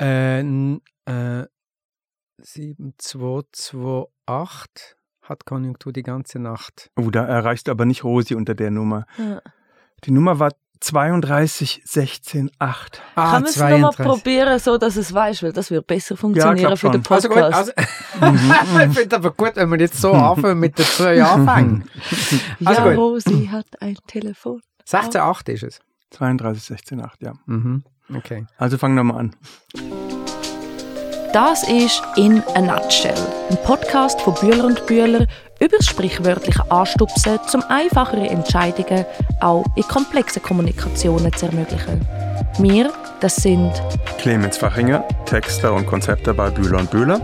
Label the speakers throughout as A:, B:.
A: Äh, n- äh, 7228 hat Konjunktur die ganze Nacht.
B: Oh, da erreichst du aber nicht Rosi unter der Nummer.
C: Ja.
B: Die Nummer war 32 16 8.
A: Ah,
C: Kann man es nochmal probieren, so dass es weiß, weil das wird besser funktionieren
B: glaub
C: für den.
A: Also
C: Podcast.
A: gut, also, ich finde aber gut, wenn wir jetzt so anfangen mit den zwei Anfängen. Also
C: ja,
A: gut.
C: Rosi hat ein Telefon.
A: 16,8 ist es.
B: 32 16 8, ja.
A: Mhm. Okay.
B: Also fangen wir mal an.
C: Das ist «In a Nutshell», ein Podcast von Bühler und Bühler über das sprichwörtliche Anstupsen, um einfachere Entscheidungen auch in komplexen Kommunikationen zu ermöglichen. Wir, das sind
B: Clemens Fachinger, Texter und Konzepter bei Bühler und Bühler.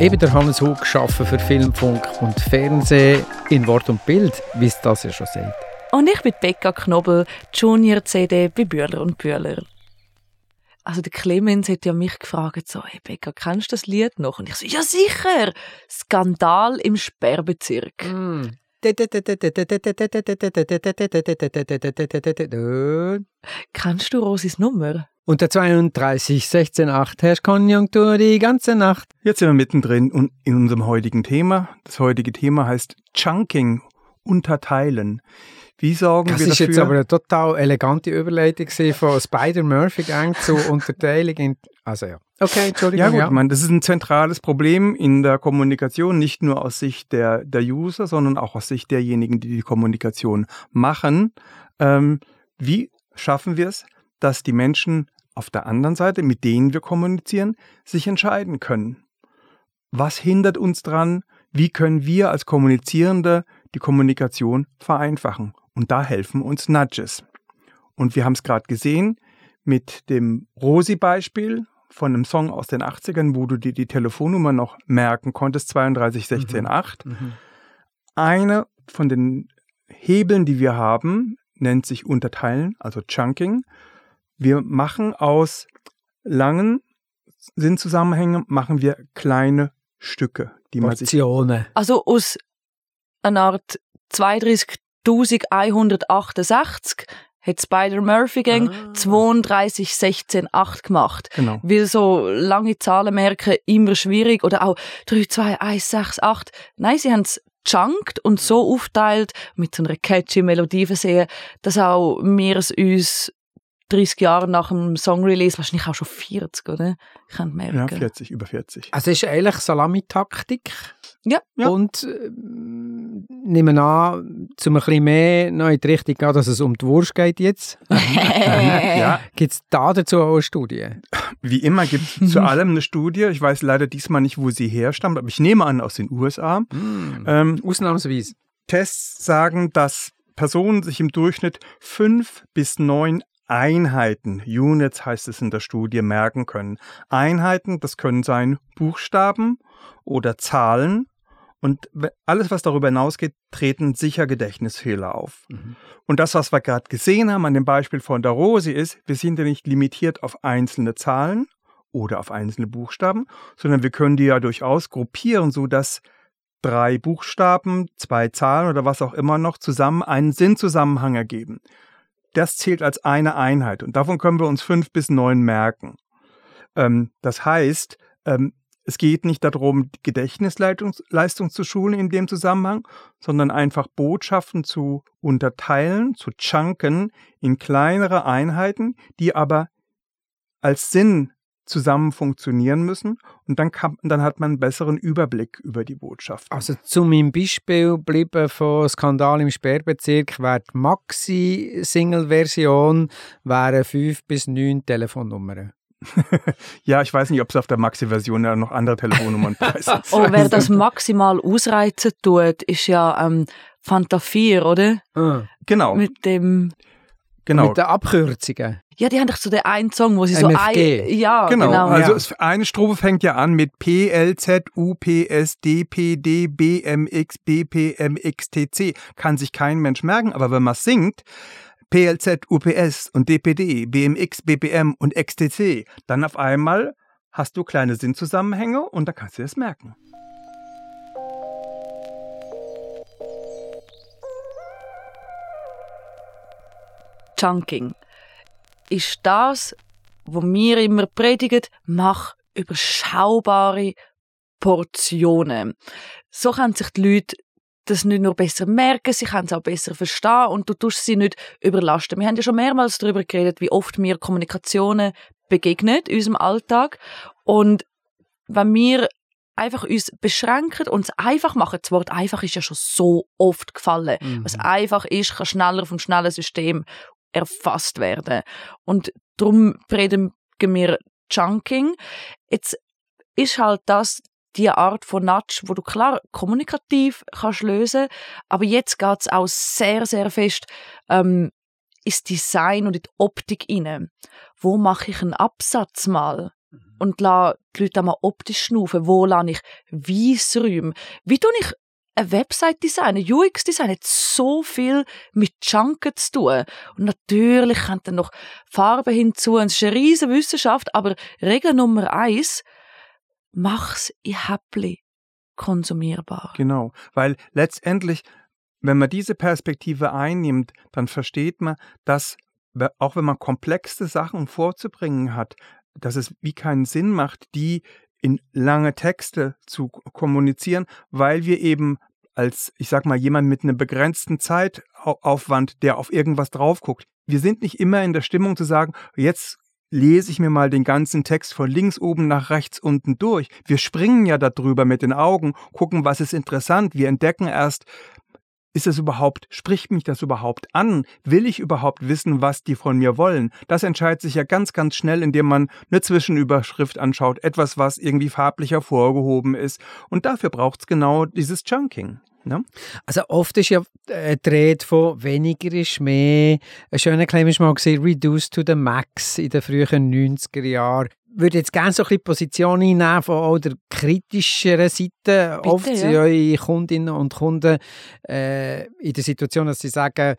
A: Eben der Hannes Hug geschaffen für Film, Funk und Fernsehen in Wort und Bild, wie es das ja schon sagt.
C: und ich bin Becca Knobel, Junior CD bei Bühler und Bühler. Also der Clemens hat ja mich gefragt, so, hey Becca, kennst du das Lied noch? Und ich so, ja sicher! Skandal im Sperrbezirk. Kennst du Rosis Nummer?
A: Und der 32, 16, 8 herrscht Konjunktur die ganze Nacht.
B: Jetzt sind wir mittendrin und in unserem heutigen Thema. Das heutige Thema heißt Chunking, unterteilen. Wie sorgen
A: Das
B: wir
A: ist
B: dafür?
A: jetzt aber eine total elegante Überleitung von Spider-Murphy-Gang zu Unterteilung in... Also ja. Okay, Entschuldigung.
B: Ja gut, man, das ist ein zentrales Problem in der Kommunikation, nicht nur aus Sicht der, der User, sondern auch aus Sicht derjenigen, die die Kommunikation machen. Ähm, wie schaffen wir es, dass die Menschen auf der anderen Seite, mit denen wir kommunizieren, sich entscheiden können? Was hindert uns dran? Wie können wir als Kommunizierende die Kommunikation vereinfachen? Und da helfen uns Nudges. Und wir haben es gerade gesehen mit dem Rosi-Beispiel von einem Song aus den 80ern, wo du dir die Telefonnummer noch merken konntest, 32 16 8.
A: Mhm.
B: Eine von den Hebeln, die wir haben, nennt sich Unterteilen, also Chunking. Wir machen aus langen Sinnzusammenhängen, machen wir kleine Stücke, die man sich.
C: Also aus einer Art 32.168 hat Spider-Murphy-Gang
A: Ah.
C: 32, 16, 8 gemacht.
B: Genau.
C: Weil so lange Zahlen merken immer schwierig oder auch 3, 2, 1, 6, 8. Nein, sie haben es chunkt und so aufteilt, mit so einer catchy Melodie versehen, dass auch wir es uns 30 Jahre nach dem Song-Release, wahrscheinlich auch schon 40, oder? Ich kann merken.
B: Ja, 40, über 40.
A: Also es ist eigentlich Salamitaktik.
C: Ja.
B: Ja.
A: Und äh, nehmen an, zum ein bisschen mehr noch in die Richtung gehen, dass es um die Wurst geht jetzt.
B: Ja,
A: Gibt es da dazu auch eine Studie?
B: wie immer gibt es zu allem eine Studie. Ich weiß leider diesmal nicht, wo sie herstammt, aber ich nehme an aus den USA. Ähm,
A: Ausnahmsweise.
B: Tests sagen, dass Personen sich im Durchschnitt fünf bis neun Einheiten, Units heißt es in der Studie, merken können. Einheiten, das können sein Buchstaben oder Zahlen. Und alles, was darüber hinausgeht, treten sicher Gedächtnisfehler auf. Und das, was wir gerade gesehen haben an dem Beispiel von der Rosi, ist, wir sind ja nicht limitiert auf einzelne Zahlen oder auf einzelne Buchstaben, sondern wir können die ja durchaus gruppieren, so dass drei Buchstaben, zwei Zahlen oder was auch immer noch zusammen einen Sinnzusammenhang ergeben. Das zählt als eine Einheit und davon können wir uns fünf bis neun merken. Ähm, das heißt, ähm, es geht nicht darum, Gedächtnisleistung Leistung zu schulen in dem Zusammenhang, sondern einfach Botschaften zu unterteilen, zu chunken in kleinere Einheiten, die aber als Sinn zusammen funktionieren müssen und dann, kann, dann hat man einen besseren Überblick über die Botschaft.
A: Also zu meinem Beispiel bleiben von Skandal im Sperrbezirk wäre die Maxi-Single-Version wären fünf bis neun Telefonnummern.
B: Ja, ich weiß nicht, ob es auf der Maxi-Version ja noch andere Telefonnummern preisen.
C: Oh, wer das maximal ausreizen tut, ist ja ähm, Fanta 4, oder?
B: Genau,
C: Mit dem.
B: genau.
A: Mit den Abkürzungen.
C: Ja, die haben doch so den einen Song, wo sie so
A: MFG.
C: ein. Ja,
B: Genau,
C: genau.
B: also
A: ja.
B: es, eine Strophe fängt ja an mit P, L, Z, U, P, S, D, P, D, B, M, X, B, P, M, X, T, C. Kann sich kein Mensch merken, aber wenn man es singt, P, L, Z, U, P, S und D, P, D, B, M, X, B, P, M und X, T, C, dann auf einmal hast du kleine Sinnzusammenhänge und da kannst du das merken.
C: Chunking. Ist das wo wir immer predigen, mach überschaubare Portionen. So können sich die Leute das nicht nur besser merken, sie können es auch besser verstehen und du tust sie nicht überlasten. Wir haben ja schon mehrmals darüber geredet, wie oft mir Kommunikationen begegnen in unserem Alltag und wenn wir einfach uns beschränken und es einfach machen. Das Wort einfach ist ja schon so oft gefallen. Mhm. Was einfach ist, kann schneller vom schnellen System erfasst werden. Und darum reden wir Chunking. Jetzt ist halt das die Art von Nudge, wo du klar kommunikativ kannst lösen, aber jetzt geht's auch sehr, sehr fest ähm, ins Design und in die Optik rein. Wo mache ich einen Absatz mal? Mhm. Und lasse die Leute mal optisch schnaufen. Wo lasse ich Weissräume? Wie tue ich eine Website designen, UX Design hat so viel mit Junken zu tun. Und natürlich kommt dann noch Farbe hinzu. Und es ist eine riesige Wissenschaft, aber Regel Nummer eins, mach's in Häppli konsumierbar.
B: Genau, weil letztendlich, wenn man diese Perspektive einnimmt, dann versteht man, dass auch wenn man komplexe Sachen vorzubringen hat, dass es wie keinen Sinn macht, die in lange Texte zu kommunizieren, weil wir eben als, ich sag mal, jemand mit einem begrenzten Zeitaufwand, der auf irgendwas drauf guckt. Wir sind nicht immer in der Stimmung zu sagen, jetzt lese ich mir mal den ganzen Text von links oben nach rechts unten durch. Wir springen ja darüber mit den Augen, gucken, was ist interessant. Wir entdecken erst, ist es überhaupt, spricht mich das überhaupt an? Will ich überhaupt wissen, was die von mir wollen? Das entscheidet sich ja ganz, ganz schnell, indem man eine Zwischenüberschrift anschaut, etwas, was irgendwie farblich hervorgehoben ist. Und dafür braucht es genau dieses Chunking. Ne?
A: Also oft ist ja äh, die von weniger ist mehr. Ein schöner Claim ist mal gesehen, reduce to the max in den frühen 90er Jahren. Ich würde jetzt gerne so ein bisschen Position einnehmen von auch der kritischeren Seite. Bitte, Oft ja. sind eure Kundinnen und Kunden äh, in der Situation, dass sie sagen,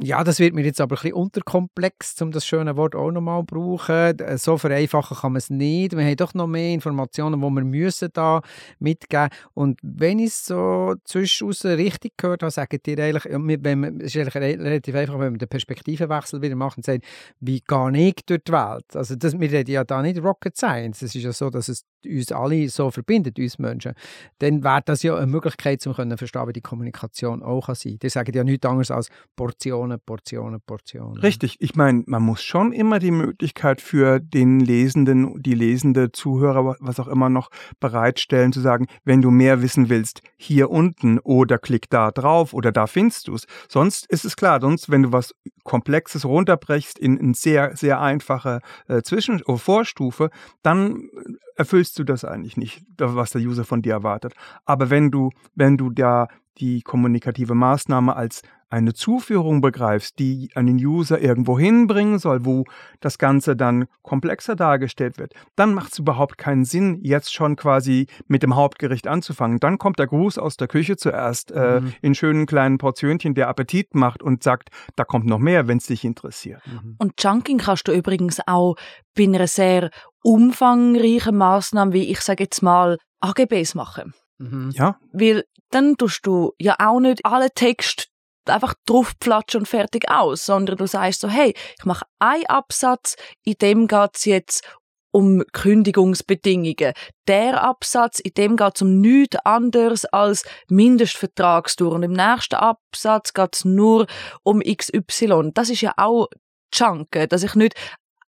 A: ja, das wird mir jetzt aber ein bisschen unterkomplex, um das schöne Wort auch nochmal zu brauchen. Äh, so vereinfachen kann man es nicht. Wir haben doch noch mehr Informationen, die wir müssen da mitgeben Und wenn ich es so zwischendurch richtig gehört habe, sagen die eigentlich, wenn man, es ist eigentlich relativ einfach, wenn man den Perspektivenwechsel wieder macht und sagt, wie gehe ich durch die Welt? Also das, wir reden ja da nicht Rocket Science. Es ist ja so, dass es uns alle so verbindet, uns Menschen. Dann wäre das ja eine Möglichkeit, um zu verstehen, wie die Kommunikation auch sein kann. Die sagen ja nichts anderes als Portion Portionen, Portionen, Portionen.
B: Richtig. Ich meine, man muss schon immer die Möglichkeit für den Lesenden, die lesende Zuhörer, was auch immer noch bereitstellen, zu sagen, wenn du mehr wissen willst, hier unten oder klick da drauf oder da findest du es. Sonst ist es klar, sonst, wenn du was Komplexes runterbrechst in eine sehr, sehr einfache äh, Zwischen- oder Vorstufe, dann erfüllst du das eigentlich nicht, was der User von dir erwartet. Aber wenn du, wenn du da die kommunikative Maßnahme als eine Zuführung begreifst, die einen User irgendwo hinbringen soll, wo das Ganze dann komplexer dargestellt wird, dann macht es überhaupt keinen Sinn, jetzt schon quasi mit dem Hauptgericht anzufangen. Dann kommt der Gruß aus der Küche zuerst äh, mhm. in schönen kleinen Portionchen, der Appetit macht und sagt, da kommt noch mehr, wenn es dich interessiert.
C: Mhm. Und Chunking kannst du übrigens auch bei einer sehr umfangreichen Maßnahme, wie ich sage jetzt mal AGBs machen.
B: Mhm. Ja.
C: Weil dann tust du ja auch nicht alle Text einfach draufplatschen und fertig aus, sondern du sagst so, hey, ich mache einen Absatz, in dem geht's jetzt um Kündigungsbedingungen. Der Absatz, in dem geht es um nichts anderes als Mindestvertragsdauer. Und im nächsten Absatz geht es nur um XY. Das ist ja auch Junken, dass ich nicht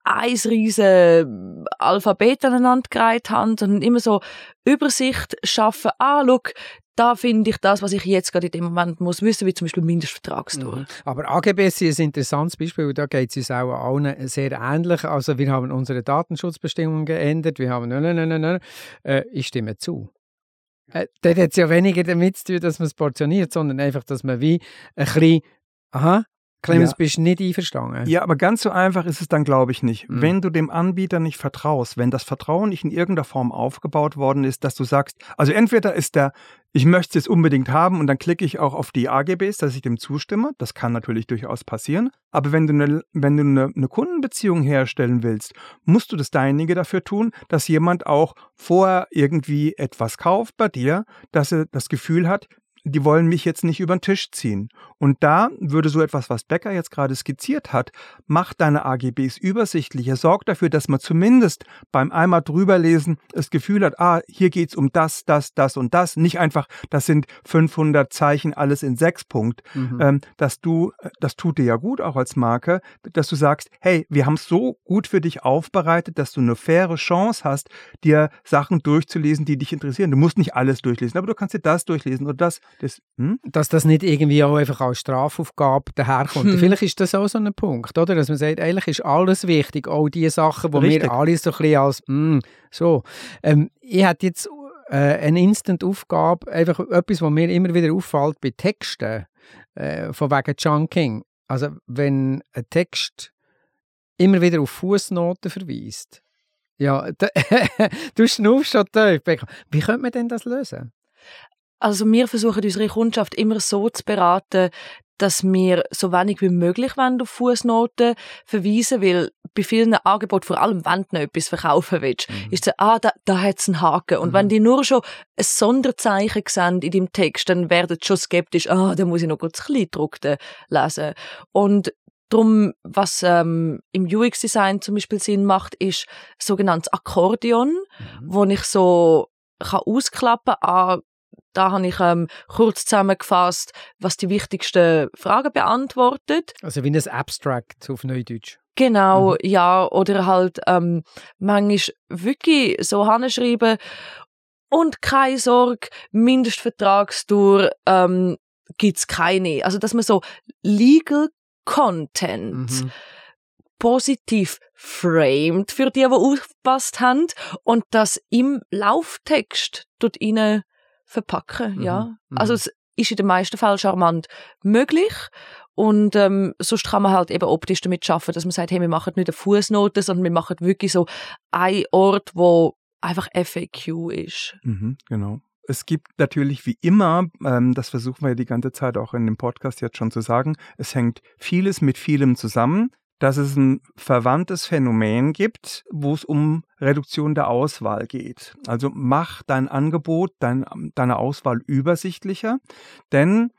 C: ein riesen Alphabet aneinandergereiht habe, sondern immer so Übersicht schaffen. Ah, schau, da finde ich das, was ich jetzt gerade in dem Moment muss wissen, wie zum Beispiel Mindestvertragsdauer. Mhm.
A: Aber AGBs sind ein interessantes Beispiel, da geht es uns auch allen sehr ähnlich. Also wir haben unsere Datenschutzbestimmungen geändert, wir haben, nein, nein, nein, nein, äh, ich stimme zu. Äh, das hat ja weniger damit zu tun, dass man es portioniert, sondern einfach, dass man wie ein bisschen, aha, Clemens, ja. bist nicht einverstanden?
B: Ja, aber ganz so einfach ist es dann, glaube ich, nicht. Mhm. Wenn du dem Anbieter nicht vertraust, wenn das Vertrauen nicht in irgendeiner Form aufgebaut worden ist, dass du sagst, also entweder ist der, ich möchte es jetzt unbedingt haben und dann klicke ich auch auf die AGBs, dass ich dem zustimme. Das kann natürlich durchaus passieren. Aber wenn du eine, wenn du eine, eine Kundenbeziehung herstellen willst, musst du das Deinige dafür tun, dass jemand auch vorher irgendwie etwas kauft bei dir, dass er das Gefühl hat, die wollen mich jetzt nicht über den Tisch ziehen. Und da würde so etwas, was Becker jetzt gerade skizziert hat, macht deine AGBs übersichtlicher, sorgt dafür, dass man zumindest beim einmal drüberlesen das Gefühl hat, ah, hier geht's um das, das, das und das. Nicht einfach, das sind 500 Zeichen, alles in sechs Punkt. Mhm. Ähm, dass du, das tut dir ja gut auch als Marke, dass du sagst, hey, wir haben es so gut für dich aufbereitet, dass du eine faire Chance hast, dir Sachen durchzulesen, die dich interessieren. Du musst nicht alles durchlesen, aber du kannst dir das durchlesen oder das. Das
A: hm? Dass das nicht irgendwie auch einfach als Strafaufgabe daherkommt. Hm. Vielleicht ist das auch so ein Punkt, oder? Dass man sagt, eigentlich ist alles wichtig, auch die Sachen, die wir alle so ein bisschen als, hm, so. Ähm, ich hätte jetzt äh, eine Instant-Aufgabe, einfach etwas, was mir immer wieder auffällt bei Texten, äh, von wegen Chunking. Also, wenn ein Text immer wieder auf Fußnoten verweist, ja, du schnaufst schon tief. Wie könnte man denn das lösen?
C: Also wir versuchen unsere Kundschaft immer so zu beraten, dass wir so wenig wie möglich auf Fußnoten verweisen, weil bei vielen Angeboten, vor allem wenn du noch etwas verkaufen willst, mhm. ist es, ah, da, da hat es einen Haken. Und mhm. wenn die nur schon ein Sonderzeichen sehen in deinem Text, dann werden sie schon skeptisch, ah, da muss ich noch kurz Kleingedruckte lesen. Und Drum, was ähm, im UX-Design zum Beispiel Sinn macht, ist sogenanntes Akkordeon, mhm. wo ich so kann ausklappen kann. Da habe ich ähm, kurz zusammengefasst, was die wichtigsten Fragen beantwortet.
A: Also wie ein Abstract auf Neudeutsch.
C: Genau, mhm. ja. Oder halt ähm, manchmal wirklich so hinschreiben und keine Sorge, Mindestvertragsdauer ähm, es keine. Also dass man so legal Content mhm. positiv framed für die, die aufgepasst haben und das im Lauftext dort rein verpacken, mhm. ja. Mhm. Also es ist in den meisten Fällen charmant möglich und ähm, sonst kann man halt eben optisch damit schaffen, dass man sagt, hey, wir machen nicht eine Fußnote, sondern wir machen wirklich so ein Ort, wo einfach FAQ ist.
B: Mhm, genau. Es gibt natürlich wie immer, ähm, das versuchen wir ja die ganze Zeit auch in dem Podcast jetzt schon zu sagen, es hängt vieles mit vielem zusammen, dass es ein verwandtes Phänomen gibt, wo es um Reduktion der Auswahl geht. Also mach dein Angebot, dein, deine Auswahl übersichtlicher, denn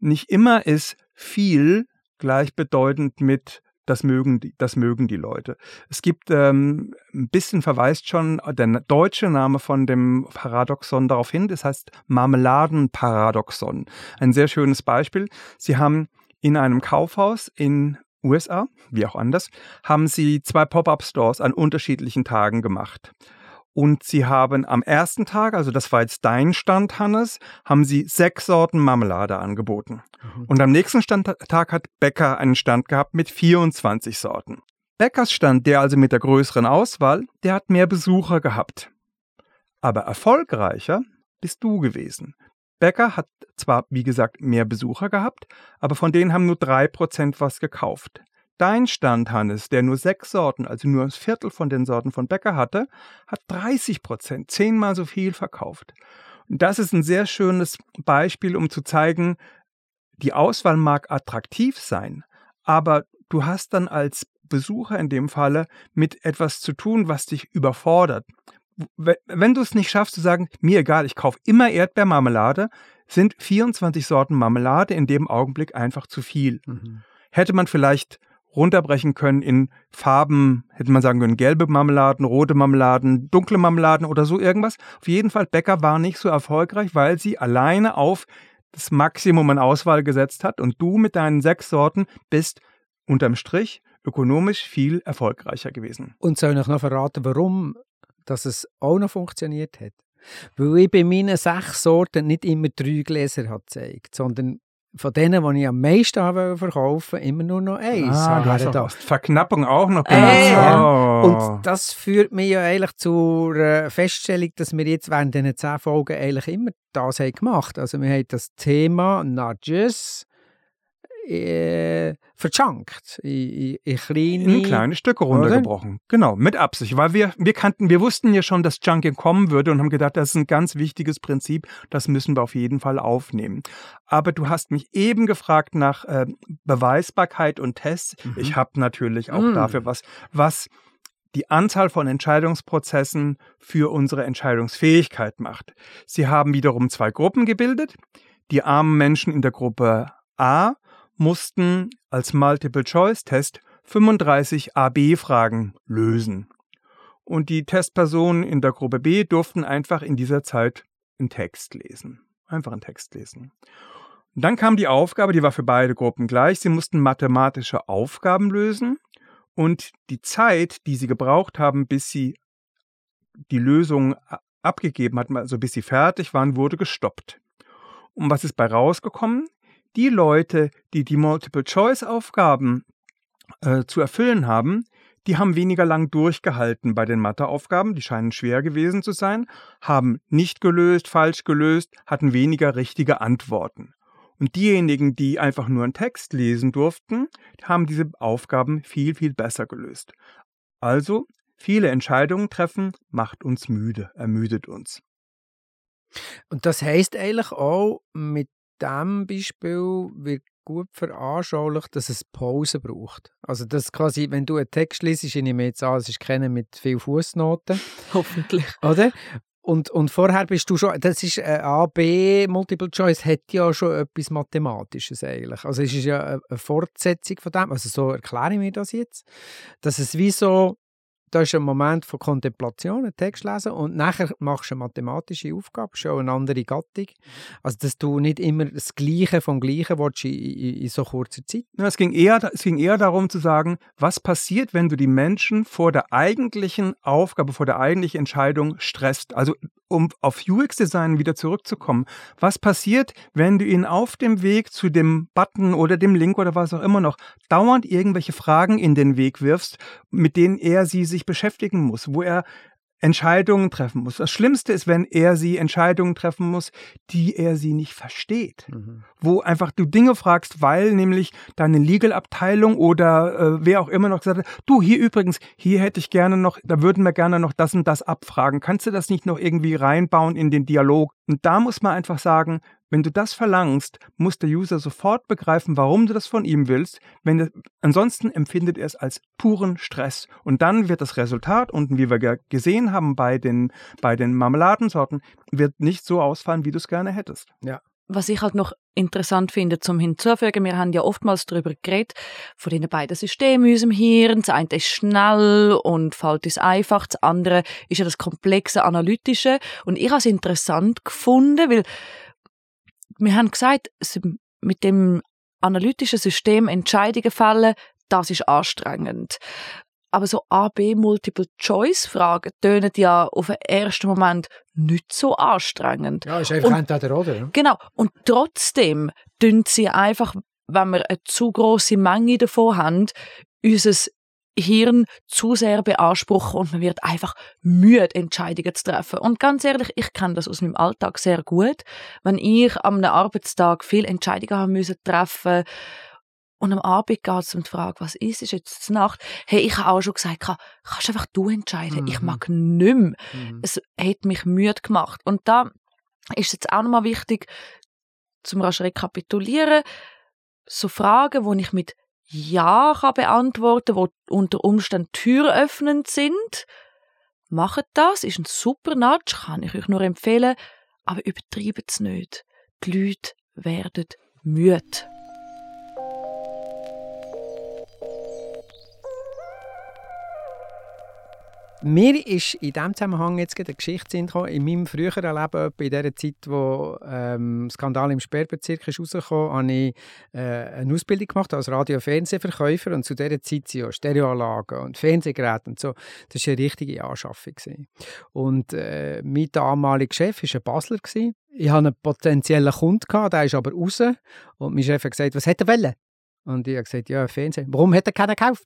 B: nicht immer ist viel gleichbedeutend mit das mögen, die, das mögen die Leute. Es gibt ähm, ein bisschen verweist schon der deutsche Name von dem Paradoxon darauf hin, das heißt Marmeladenparadoxon. Ein sehr schönes Beispiel. Sie haben in einem Kaufhaus in USA, wie auch anders, haben sie zwei Pop-up-Stores an unterschiedlichen Tagen gemacht. Und sie haben am ersten Tag, also das war jetzt dein Stand, Hannes, haben sie sechs Sorten Marmelade angeboten. Mhm. Und am nächsten Stand, Tag hat Bäcker einen Stand gehabt mit 24 Sorten. Bäckers Stand, der also mit der größeren Auswahl, der hat mehr Besucher gehabt. Aber erfolgreicher bist du gewesen. Bäcker hat zwar, wie gesagt, mehr Besucher gehabt, aber von denen haben nur drei Prozent was gekauft. Dein Stand, Hannes, der nur sechs Sorten, also nur ein Viertel von den Sorten von Bäcker hatte, hat 30 Prozent, zehnmal so viel verkauft. Und das ist ein sehr schönes Beispiel, um zu zeigen, die Auswahl mag attraktiv sein, aber du hast dann als Besucher in dem Falle mit etwas zu tun, was dich überfordert. Wenn du es nicht schaffst zu sagen, mir egal, ich kaufe immer Erdbeermarmelade, sind 24 Sorten Marmelade in dem Augenblick einfach zu viel. Mhm. Hätte man vielleicht runterbrechen können in Farben, hätte man sagen können, gelbe Marmeladen, rote Marmeladen, dunkle Marmeladen oder so irgendwas. Auf jeden Fall, Bäcker war nicht so erfolgreich, weil sie alleine auf das Maximum an Auswahl gesetzt hat und du mit deinen sechs Sorten bist unterm Strich ökonomisch viel erfolgreicher gewesen.
A: Und soll ich noch verraten, warum dass es auch noch funktioniert hat? Weil ich bei meinen sechs Sorten nicht immer drei Gläser hat gezeigt, sondern von denen, die ich am meisten habe verkaufen immer nur noch eins.
B: Ah, du hast da. Verknappung auch noch
A: benutzt. Äh, oh. Und das führt mich ja eigentlich zur äh, Feststellung, dass wir jetzt während diesen zehn Folgen eigentlich immer das haben gemacht. Also wir haben das Thema Nudges, äh, verchunkt, in, in, kleine,
B: in kleine Stücke runtergebrochen. Oder? Genau, mit Absicht, weil wir, wir kannten, wir wussten ja schon, dass Chunking kommen würde und haben gedacht, das ist ein ganz wichtiges Prinzip, das müssen wir auf jeden Fall aufnehmen. Aber du hast mich eben gefragt nach äh, Beweisbarkeit und Tests. Mhm. Ich habe natürlich auch mhm. dafür was, was die Anzahl von Entscheidungsprozessen für unsere Entscheidungsfähigkeit macht. Sie haben wiederum zwei Gruppen gebildet. Die armen Menschen in der Gruppe A mussten als Multiple-Choice-Test 35 AB-Fragen lösen. Und die Testpersonen in der Gruppe B durften einfach in dieser Zeit einen Text lesen. Einfach einen Text lesen. Und dann kam die Aufgabe, die war für beide Gruppen gleich. Sie mussten mathematische Aufgaben lösen und die Zeit, die sie gebraucht haben, bis sie die Lösung abgegeben hatten, also bis sie fertig waren, wurde gestoppt. Und was ist bei rausgekommen? Die Leute, die die Multiple-Choice-Aufgaben äh, zu erfüllen haben, die haben weniger lang durchgehalten bei den Matheaufgaben, die scheinen schwer gewesen zu sein, haben nicht gelöst, falsch gelöst, hatten weniger richtige Antworten. Und diejenigen, die einfach nur einen Text lesen durften, haben diese Aufgaben viel, viel besser gelöst. Also, viele Entscheidungen treffen macht uns müde, ermüdet uns.
A: Und das heißt eigentlich auch, mit diesem Beispiel wird gut veranschaulicht, dass es Pause braucht. Also das quasi, wenn du einen Text liest, ich nehme jetzt an, es ist keiner mit viel Fußnoten.
C: Hoffentlich.
A: Oder? Und, und vorher bist du schon, das ist äh, A, B, Multiple Choice hat ja schon etwas Mathematisches eigentlich. Also es ist ja eine Fortsetzung von dem, also so erkläre ich mir das jetzt, dass es wie so da ist ein Moment von Kontemplation, einen Text lesen und nachher machst du eine mathematische Aufgabe, schon eine andere Gattung. Also, dass du nicht immer das Gleiche vom Gleichen willst in, in, in so kurzer Zeit.
B: Ja, es, ging eher, es ging eher darum zu sagen, was passiert, wenn du die Menschen vor der eigentlichen Aufgabe, vor der eigentlichen Entscheidung stresst. Also, um auf UX-Design wieder zurückzukommen, was passiert, wenn du ihnen auf dem Weg zu dem Button oder dem Link oder was auch immer noch dauernd irgendwelche Fragen in den Weg wirfst, mit denen er sie sich beschäftigen muss, wo er Entscheidungen treffen muss. Das Schlimmste ist, wenn er sie Entscheidungen treffen muss, die er sie nicht versteht. Mhm. Wo einfach du Dinge fragst, weil nämlich deine Legal-Abteilung oder äh, wer auch immer noch gesagt hat, du, hier übrigens, hier hätte ich gerne noch, da würden wir gerne noch das und das abfragen. Kannst du das nicht noch irgendwie reinbauen in den Dialog? Und da muss man einfach sagen, wenn du das verlangst, muss der User sofort begreifen, warum du das von ihm willst. Wenn ansonsten empfindet er es als puren Stress. Und dann wird das Resultat, und wie wir gesehen haben bei den, bei den Marmeladensorten, wird nicht so ausfallen, wie du es gerne hättest.
C: Ja. Was ich halt noch interessant finde zum Hinzufügen, wir haben ja oftmals darüber geredet, von den beiden Systemen in unserem Hirn. Das eine ist schnell und fällt uns einfach, das andere ist ja das komplexe Analytische. Und ich habe es interessant gefunden, weil wir haben gesagt, mit dem analytischen System Entscheidungen fällen, das ist anstrengend. Aber so A-B-Multiple-Choice-Fragen tönen ja auf den ersten Moment nicht so anstrengend.
A: Ja, ist einfach und, entweder oder.
C: Genau. Und trotzdem tun sie einfach, wenn wir eine zu große Menge davon haben, unser Hirn zu sehr beanspruchen und man wird einfach müde, Entscheidungen zu treffen. Und ganz ehrlich, ich kenne das aus meinem Alltag sehr gut. Wenn ich am Arbeitstag viele Entscheidungen haben müssen treffen und am Abend geht es um die Frage, was ist, ist jetzt Nacht? Hey, ich habe auch schon gesagt, kannst einfach du entscheiden. Mhm. Ich mag nicht mehr. Mhm. Es hat mich müde gemacht. Und da ist es jetzt auch nochmal wichtig, zum rasch rekapitulieren, so Fragen, wo ich mit ja kann beantworten die unter Umständen türöffnend sind. Macht das, ist ein super Nudge, kann ich euch nur empfehlen, aber übertreibt es nicht. Die Leute werden müde.
A: Mir ist in diesem Zusammenhang jetzt eine Geschichte in meinem früheren Leben, in der Zeit, wo ähm, Skandal im Sperrbezirk ist habe ich äh, eine Ausbildung gemacht als Radio- und Fernsehverkäufer und zu dieser Zeit sind ja Stereoanlagen und Fernsehgeräte und so. Das war eine richtige Anschaffung. Gewesen. Und äh, mein damaliger Chef war ein Basler. Gewesen. Ich hatte einen potenziellen Kunden, gehabt, der ist aber raus und mein Chef hat gesagt, was hätte er wollen? Und ich habe gesagt, ja, Fernsehen. Warum hat er keinen gekauft?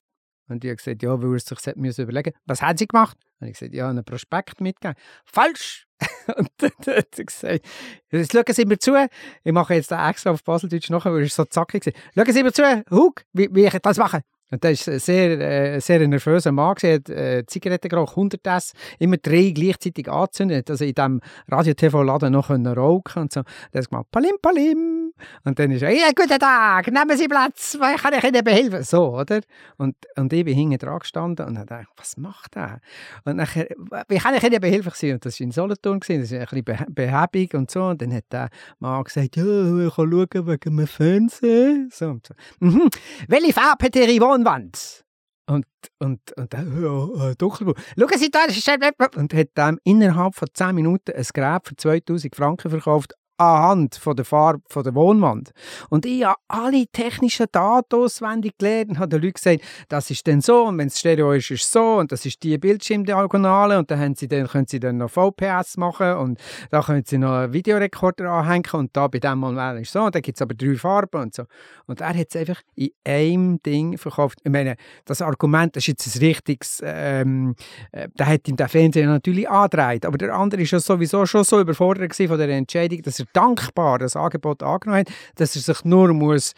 A: Und die hat gesagt, ja, weil er sich müssen überlegen Was haben sie gemacht? Und ich gesagt, ja, einen Prospekt mitgegeben. Falsch! und dann hat er gesagt, jetzt schauen Sie mir zu, ich mache jetzt extra auf Baseldeutsch nachher, weil er so zackig war. Schauen Sie mir zu, Hug, wie, wie ich das mache. Und das war ein sehr, äh, sehr nervöser Mann. Er hat äh, Zigaretten geraucht, 100 S, immer drei gleichzeitig angezündet. Also in diesem Radio-TV-Laden noch rauchen und so. Er hat gemacht, Palim, Palim. Und dann ist er, ja, guten Tag, nehmen Sie Platz, wie kann ich Ihnen behelfen? So, oder? Und, und ich bin hinten dran gestanden und habe gedacht, was macht er? Und nachher, wie kann ich Ihnen behilflich sein? Und das war in Solothurn, das ist ein bisschen behäbig und so. Und dann hat der Mann gesagt, ja, ich kann schauen wegen dem Fernsehen. So und so. Mhm. Welche Farbe hat Ihre Wohnwand? Und, und, und dann, ja, äh, dunkelblau. Schauen Sie da, das ist Und hat dann innerhalb von 10 Minuten ein Gerät für 2000 Franken verkauft, anhand von der Farbe von der Wohnwand. Und ich habe alle technischen Daten auswendig gelernt und habe den Leuten gesagt, das ist dann so und wenn es Stereo ist, ist es so und das ist die Bildschirmdiagonale und dann, haben sie dann können sie dann noch VPS machen und da können sie noch einen Videorekorder anhängen und da bei dem Modell ist es so und dann gibt es aber drei Farben und so. Und er hat es einfach in einem Ding verkauft. Ich meine, das Argument, das ist jetzt ein richtiges, ähm, äh, da hat ihm der Fernseher natürlich angedreht, aber der andere ist ja sowieso schon so überfordert von der Entscheidung, dass er dankbar das Angebot angenommen hat, dass er sich nur muss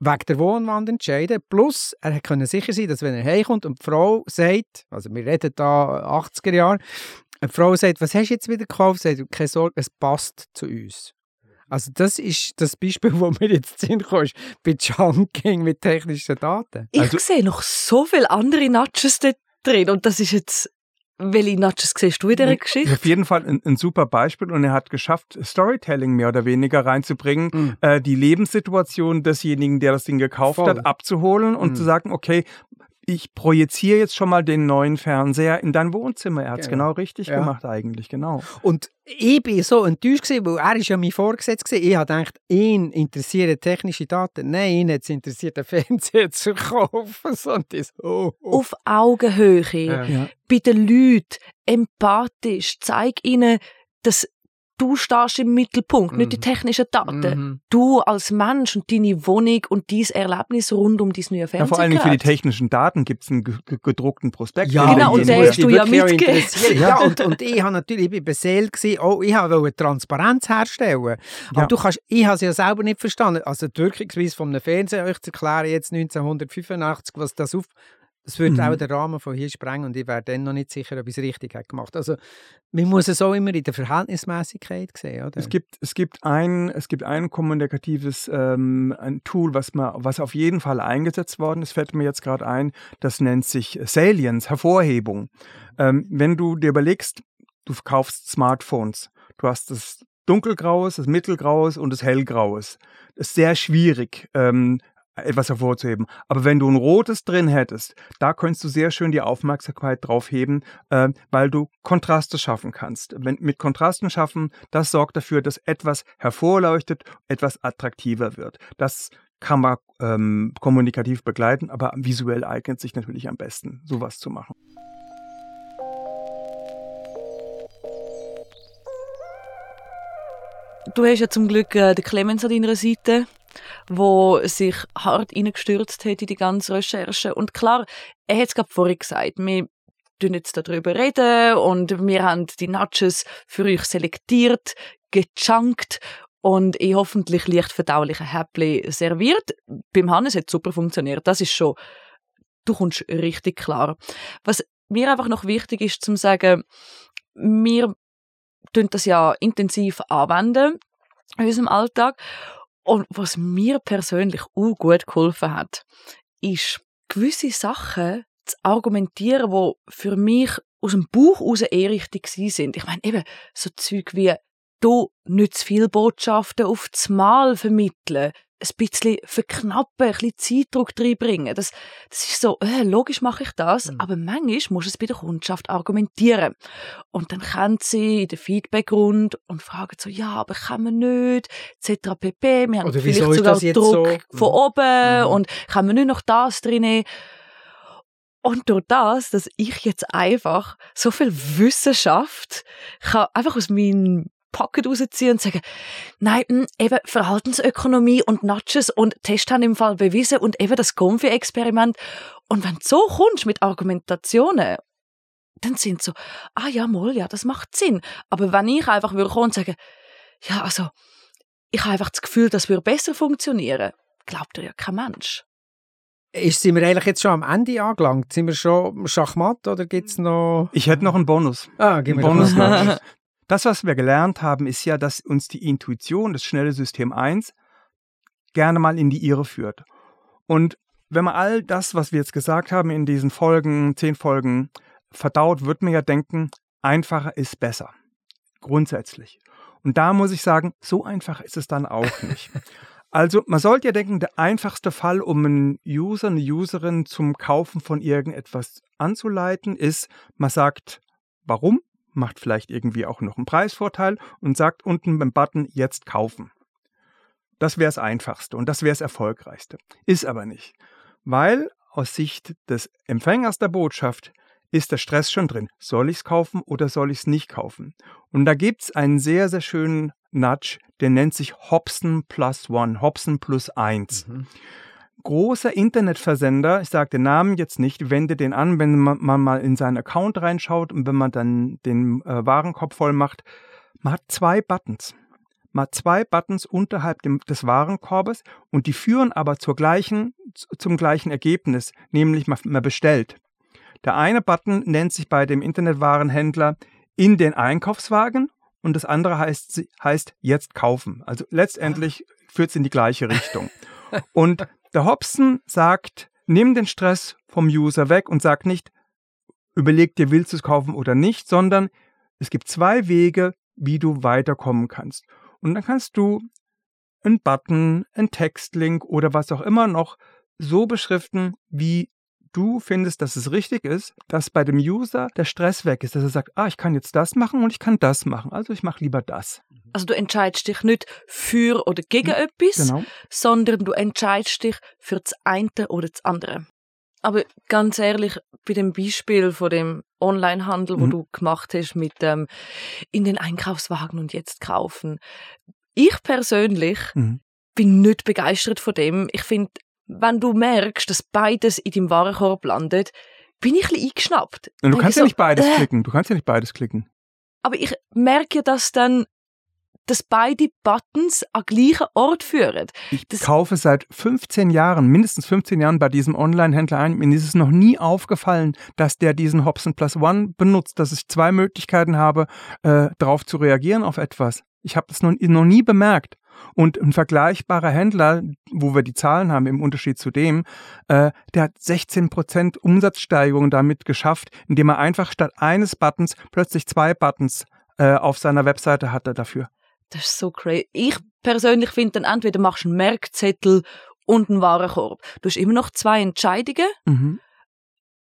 A: wegen der Wohnwand entscheiden. Plus, er konnte sicher sein, dass wenn er heimkommt und die Frau sagt, also wir reden da 80er Jahre, eine Frau sagt, was hast du jetzt wieder gekauft? Sagt, keine Sorge, es passt zu uns. Also das ist das Beispiel, wo mir jetzt Sinn kommt, bei Chunking mit technischen Daten.
C: Ich
A: also,
C: sehe noch so viele andere Nudges drin und das ist jetzt welche Nudges siehst du in dieser Geschichte?
B: Auf jeden Fall ein, ein, super Beispiel und er hat geschafft, Storytelling mehr oder weniger reinzubringen, mhm. äh, die Lebenssituation desjenigen, der das Ding gekauft Voll. hat, abzuholen und mhm. zu sagen, okay, ich projiziere jetzt schon mal den neuen Fernseher in dein Wohnzimmer. Er hat es genau. genau. richtig ja. gemacht eigentlich, genau.
A: Und ich bin so enttäuscht gewesen, weil er ist ja mein Vorgesetzter Ich habe gedacht, ihn interessieren technische Daten. Nein, ihn hat es interessiert, den Fernseher zu kaufen. So, das,
C: oh, oh. Auf Augenhöhe, ja. bei den Leuten, empathisch, zeig ihnen, dass du stehst im Mittelpunkt, mhm. nicht die mhm. technischen Daten. Mhm. Du als Mensch und deine Wohnung und dein Erlebnis rund um dein neue Fernsehen. Ja,
B: vor allem für die technischen Daten gibt es einen gedruckten Prospekt.
C: Ja, genau, und den hast du ja mitgegeben.
A: Ja, und, und ich habe natürlich, ich beseelt gewesen, oh, ich wollte Transparenz herstellen. Aber ja. du kannst, ich habe es ja selber nicht verstanden. Also die Wirkungsweise von einem Fernseher, euch zu erklären, jetzt 1985, was das auf das würde mhm. auch den Rahmen von hier sprengen und ich wäre dann noch nicht sicher, ob ich es richtig habe gemacht Also man muss es auch immer in der Verhältnismäßigkeit sehen, oder?
B: Es gibt, es gibt ein, es gibt ein kommunikatives ähm, ein Tool, was, man, was auf jeden Fall eingesetzt worden ist, fällt mir jetzt gerade ein, das nennt sich Salience, Hervorhebung. Ähm, wenn du dir überlegst, du kaufst Smartphones, du hast das dunkelgraues, das mittelgraues und das hellgraues. Das ist sehr schwierig, ähm, etwas hervorzuheben. Aber wenn du ein rotes drin hättest, da könntest du sehr schön die Aufmerksamkeit drauf heben, äh, weil du Kontraste schaffen kannst. Wenn, mit Kontrasten schaffen, das sorgt dafür, dass etwas hervorleuchtet, etwas attraktiver wird. Das kann man ähm, kommunikativ begleiten, aber visuell eignet sich natürlich am besten, sowas zu machen.
C: Du hast ja zum Glück äh, den Clemens an deiner Seite wo sich hart hineingestürzt hat in die ganze Recherche. Und klar, er hat es gerade vorhin gesagt, wir reden jetzt darüber reden und wir haben die Nudges für euch selektiert, gechunkt und ich hoffentlich leicht verdauliche Häppchen serviert. Beim Hannes hat es super funktioniert. Das ist schon, du kommst richtig klar. Was mir einfach noch wichtig ist, zu sagen, wir tun das ja intensiv anwenden in unserem Alltag und was mir persönlich auch gut geholfen hat, ist, gewisse Sachen zu argumentieren, die für mich aus dem Bauch heraus eher richtig sind. Ich meine, eben so Zeug wie, du nicht zu viele Botschaften auf das Mal vermitteln, ein bisschen verknappen, ein bisschen Zeitdruck reinbringen. Das, das ist so, äh, logisch mache ich das, mhm. aber manchmal muss es bei der Kundschaft argumentieren. Und dann kennt sie in den Feedbackrund und fragen so, ja, aber kann man nicht, etc. pp. Wir haben
A: Oder
C: vielleicht
A: sogar
C: Druck
A: so?
C: von oben mhm. und kann man nicht noch das drin und durch das, dass ich jetzt einfach so viel Wissenschaft kann einfach aus meinem Pocket rausziehen und sagen, nein, hm, eben Verhaltensökonomie und Nudges und Test haben im Fall bewiesen und eben das Confi-Experiment. Und wenn du so kommst mit Argumentationen, dann sind so, ah ja, mal, ja, das macht Sinn. Aber wenn ich einfach würde kommen und sagen, ja, also, ich habe einfach das Gefühl, das würde besser funktionieren, glaubt ja kein Mensch.
A: Ist, sind wir eigentlich jetzt schon am Ende angelangt? Sind wir schon Schachmatt oder gibt es noch...
B: Ich hätte noch einen Bonus.
A: Ah, gib mir
B: Bonus. Das, was wir gelernt haben, ist ja, dass uns die Intuition, das schnelle System 1, gerne mal in die Irre führt. Und wenn man all das, was wir jetzt gesagt haben in diesen Folgen, zehn Folgen, verdaut, wird man ja denken, einfacher ist besser. Grundsätzlich. Und da muss ich sagen, so einfach ist es dann auch nicht. Also man sollte ja denken, der einfachste Fall, um einen User, eine Userin zum Kaufen von irgendetwas anzuleiten, ist, man sagt, warum, macht vielleicht irgendwie auch noch einen Preisvorteil und sagt unten beim Button jetzt kaufen. Das wäre das Einfachste und das wäre das Erfolgreichste. Ist aber nicht. Weil aus Sicht des Empfängers der Botschaft ist der Stress schon drin. Soll ich es kaufen oder soll ich es nicht kaufen? Und da gibt es einen sehr, sehr schönen Nudge, der nennt sich Hobson Plus One, Hobson plus eins. Mhm. Großer Internetversender, ich sage den Namen jetzt nicht, wende den an, wenn man, man, mal in seinen Account reinschaut und wenn man dann den äh, Warenkorb voll macht. Man hat zwei Buttons. Man hat zwei Buttons unterhalb dem, des Warenkorbes und die führen aber zur gleichen, zum gleichen Ergebnis, nämlich man, man bestellt. Der eine Button nennt sich bei dem Internetwarenhändler in den Einkaufswagen und das andere heißt, heißt jetzt kaufen. Also letztendlich führt es in die gleiche Richtung. Und der Hobson sagt, nimm den Stress vom User weg und sagt nicht, überleg dir, willst du es kaufen oder nicht, sondern es gibt zwei Wege, wie du weiterkommen kannst. Und dann kannst du einen Button, einen Textlink oder was auch immer noch so beschriften, wie du findest, dass es richtig ist, dass bei dem User der Stress weg ist, dass er sagt, ah, ich kann jetzt das machen und ich kann das machen, also ich mache lieber das.
C: Also du entscheidest dich nicht für oder gegen hm, etwas, genau. sondern du entscheidest dich für das eine oder das andere. Aber ganz ehrlich, bei dem Beispiel von dem Onlinehandel, wo mhm. du gemacht hast mit ähm, in den Einkaufswagen und jetzt kaufen, ich persönlich mhm. bin nicht begeistert von dem. Ich finde, wenn du merkst, dass beides in deinem Warenkorb landet, bin ich ein bisschen eingeschnappt.
B: Und du kannst so, ja nicht beides äh, klicken. Du kannst ja nicht beides klicken.
C: Aber ich merke, dass dann dass beide Buttons an gleichen Ort führen.
B: Ich das kaufe seit 15 Jahren, mindestens 15 Jahren bei diesem Online-Händler ein. Mir ist es noch nie aufgefallen, dass der diesen Hobson Plus One benutzt, dass ich zwei Möglichkeiten habe, äh, darauf zu reagieren auf etwas. Ich habe das noch, noch nie bemerkt. Und ein vergleichbarer Händler, wo wir die Zahlen haben im Unterschied zu dem, äh, der hat 16% Umsatzsteigerung damit geschafft, indem er einfach statt eines Buttons plötzlich zwei Buttons äh, auf seiner Webseite hatte dafür.
C: Das ist so crazy. Ich persönlich finde dann entweder machst du einen Merkzettel und einen Warenkorb. Du hast immer noch zwei Entscheidungen. Mhm.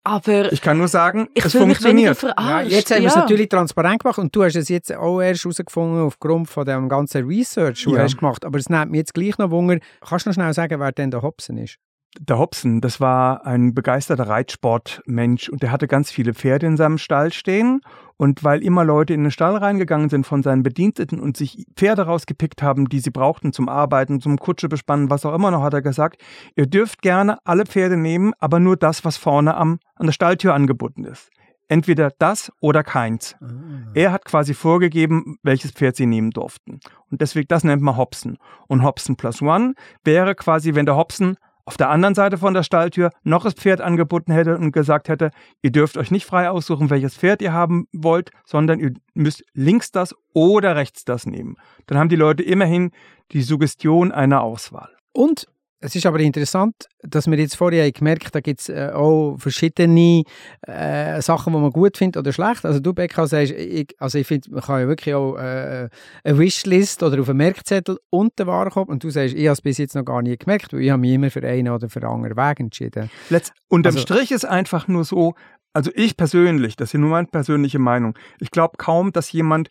C: Aber
B: ich kann nur sagen, es funktioniert.
A: Ja, jetzt haben wir es natürlich transparent gemacht und du hast es jetzt auch erst herausgefunden aufgrund von dem ganzen Research, das ja. du hast gemacht. Aber es nimmt mir jetzt gleich noch Wunder. Kannst du noch schnell sagen, wer denn der Hobson ist?
B: Der Hobson, das war ein begeisterter Reitsportmensch und der hatte ganz viele Pferde in seinem Stall stehen. Und weil immer Leute in den Stall reingegangen sind von seinen Bediensteten und sich Pferde rausgepickt haben, die sie brauchten zum Arbeiten, zum Kutsche bespannen, was auch immer noch, hat er gesagt, ihr dürft gerne alle Pferde nehmen, aber nur das, was vorne am, an der Stalltür angeboten ist. Entweder das oder keins. Ah. Er hat quasi vorgegeben, welches Pferd sie nehmen durften. Und deswegen, das nennt man Hobson. Und Hobson plus One wäre quasi, wenn der Hobson auf der anderen Seite von der Stalltür noch das Pferd angeboten hätte und gesagt hätte, ihr dürft euch nicht frei aussuchen, welches Pferd ihr haben wollt, sondern ihr müsst links das oder rechts das nehmen. Dann haben die Leute immerhin die Suggestion einer Auswahl.
A: Und es ist aber interessant, dass wir jetzt vorher gemerkt haben, da gibt es äh, auch verschiedene äh, Sachen, die man gut findet oder schlecht. Also du, Becca, sagst, ich, also ich finde, man kann ja wirklich auch äh, eine Wishlist oder auf einen Merkzettel und den Warenkorb und du sagst, ich habe es bis jetzt noch gar nie gemerkt, weil ich habe mich immer für einen oder für einen anderen Weg entschieden.
B: Letzt, unterm also, Strich ist einfach nur so, also ich persönlich, das ist nur meine persönliche Meinung, ich glaube kaum, dass jemand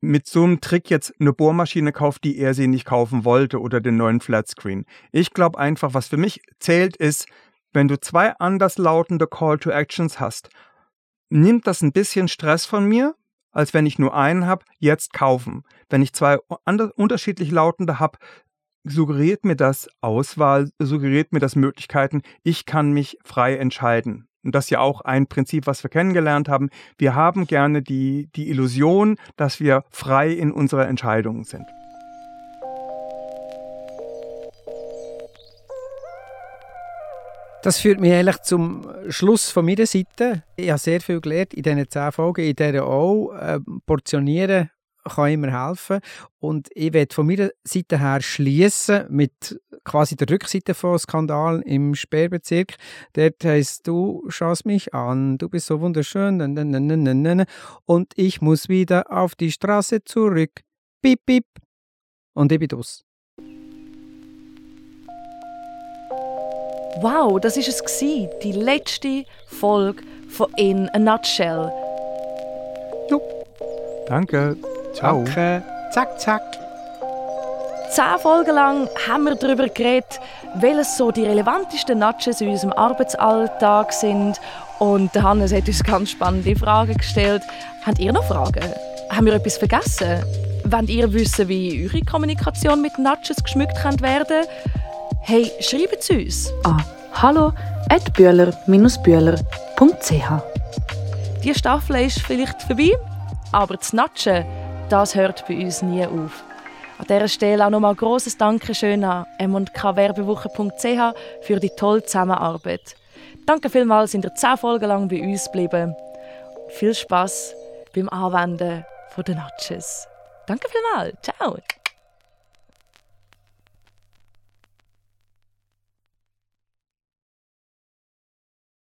B: mit so einem Trick jetzt eine Bohrmaschine kauft, die er sie nicht kaufen wollte oder den neuen Flatscreen. Ich glaube einfach, was für mich zählt, ist, wenn du zwei anderslautende Call to Actions hast, nimmt das ein bisschen Stress von mir, als wenn ich nur einen habe, jetzt kaufen. Wenn ich zwei unterschiedlich lautende habe, suggeriert mir das Auswahl, suggeriert mir das Möglichkeiten, ich kann mich frei entscheiden und das ist ja auch ein Prinzip, was wir kennengelernt haben, wir haben gerne die, die Illusion, dass wir frei in unserer Entscheidungen sind.
A: Das führt mich eigentlich zum Schluss von meiner Seite. Ich habe sehr viel gelernt in diesen zehn Folgen, in denen auch äh, portionieren kann immer helfen. Und ich werde von meiner Seite her schließen mit quasi der Rückseite von Skandal im Sperrbezirk. Dort heißt du schaust mich an, du bist so wunderschön und ich muss wieder auf die Straße zurück. Bip, bip. Und ich bin aus.
C: Wow, das ist es gewesen, die letzte Folge von In a Nutshell.
B: Jo. Danke. Ciao.
A: Danke. Zack, zack.
C: Zehn Folgen lang haben wir darüber geredet, welches so die relevantesten Nudges in unserem Arbeitsalltag sind. Und der Hannes hat uns ganz spannende Fragen gestellt. Habt ihr noch Fragen? Haben wir etwas vergessen? Wollt ihr wissen, wie eure Kommunikation mit Nudges geschmückt werden Hey, schreibt es uns
D: an hallo at bühler-bühler.ch
C: Die Staffel ist vielleicht vorbei, aber das Natschen, das hört bei uns nie auf. An dieser Stelle auch nochmal grosses Dankeschön an m&kwerbewoche.ch für die tolle Zusammenarbeit. Danke vielmals, sind ihr zehn Folgen lang bei uns geblieben. Viel Spaß beim Anwenden der Natches. Danke vielmals. Ciao.